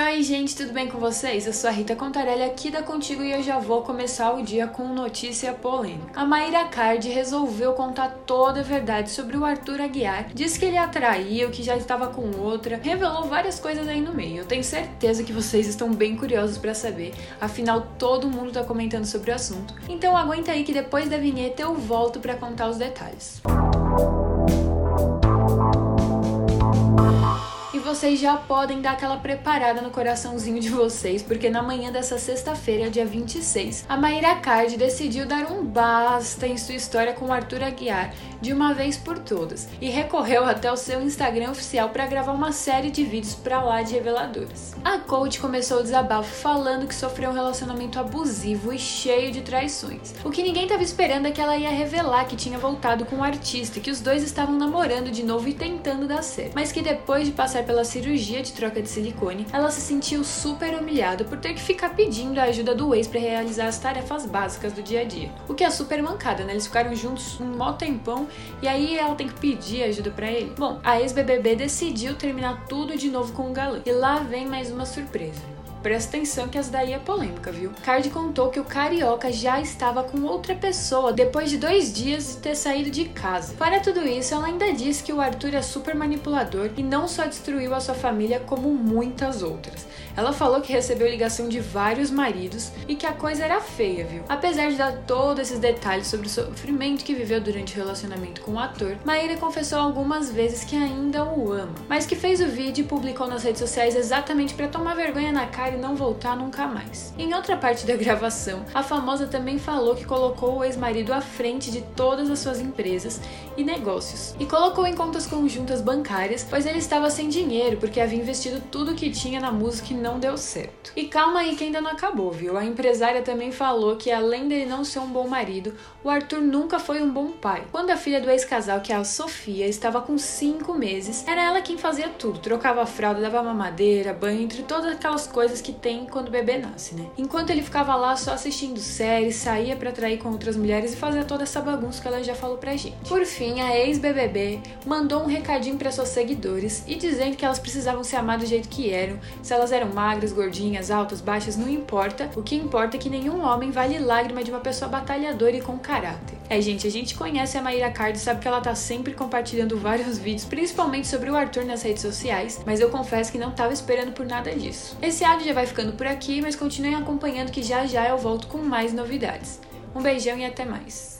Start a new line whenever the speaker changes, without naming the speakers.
Oi, gente, tudo bem com vocês? Eu sou a Rita Contarelli aqui da Contigo e eu já vou começar o dia com notícia polêmica. A Mayra Card resolveu contar toda a verdade sobre o Arthur Aguiar, disse que ele atraiu, que já estava com outra, revelou várias coisas aí no meio. Eu tenho certeza que vocês estão bem curiosos para saber, afinal todo mundo tá comentando sobre o assunto. Então aguenta aí que depois da vinheta eu volto para contar os detalhes. Música vocês já podem dar aquela preparada no coraçãozinho de vocês, porque na manhã dessa sexta-feira, dia 26, a Maíra Card decidiu dar um basta em sua história com o Arthur Aguiar de uma vez por todas e recorreu até o seu Instagram oficial para gravar uma série de vídeos para lá de reveladores. A coach começou o desabafo falando que sofreu um relacionamento abusivo e cheio de traições. O que ninguém estava esperando é que ela ia revelar que tinha voltado com o artista que os dois estavam namorando de novo e tentando dar certo, mas que depois de passar pela cirurgia de troca de silicone, ela se sentiu super humilhada por ter que ficar pedindo a ajuda do ex para realizar as tarefas básicas do dia a dia. O que é super mancada, né? Eles ficaram juntos um mó tempão e aí ela tem que pedir ajuda para ele. Bom, a ex-BBB decidiu terminar tudo de novo com o galã. E lá vem mais uma surpresa. Presta atenção que essa daí é polêmica, viu? Card contou que o carioca já estava com outra pessoa depois de dois dias de ter saído de casa. Para tudo isso, ela ainda disse que o Arthur é super manipulador e não só destruiu a sua família, como muitas outras. Ela falou que recebeu ligação de vários maridos e que a coisa era feia, viu? Apesar de dar todos esses detalhes sobre o sofrimento que viveu durante o relacionamento com o ator, Maíra confessou algumas vezes que ainda o ama, mas que fez o vídeo e publicou nas redes sociais exatamente para tomar vergonha na cara e não voltar nunca mais. Em outra parte da gravação, a famosa também falou que colocou o ex-marido à frente de todas as suas empresas e negócios e colocou em contas conjuntas bancárias, pois ele estava sem dinheiro porque havia investido tudo que tinha na música e não deu certo. E calma aí que ainda não acabou, viu? A empresária também falou que além dele não ser um bom marido, o Arthur nunca foi um bom pai. Quando a filha do ex-casal, que é a Sofia, estava com 5 meses, era ela quem fazia tudo, trocava a fralda, dava mamadeira, banho, entre todas aquelas que tem quando o bebê nasce, né? Enquanto ele ficava lá só assistindo séries, saía para trair com outras mulheres e fazia toda essa bagunça que ela já falou pra gente. Por fim, a ex-BBB mandou um recadinho para seus seguidores e dizendo que elas precisavam se amar do jeito que eram, se elas eram magras, gordinhas, altas, baixas, não importa. O que importa é que nenhum homem vale lágrima de uma pessoa batalhadora e com caráter. É, gente, a gente conhece a Maíra Card e sabe que ela tá sempre compartilhando vários vídeos, principalmente sobre o Arthur nas redes sociais, mas eu confesso que não tava esperando por nada disso. Esse áudio já vai ficando por aqui, mas continuem acompanhando que já já eu volto com mais novidades. Um beijão e até mais.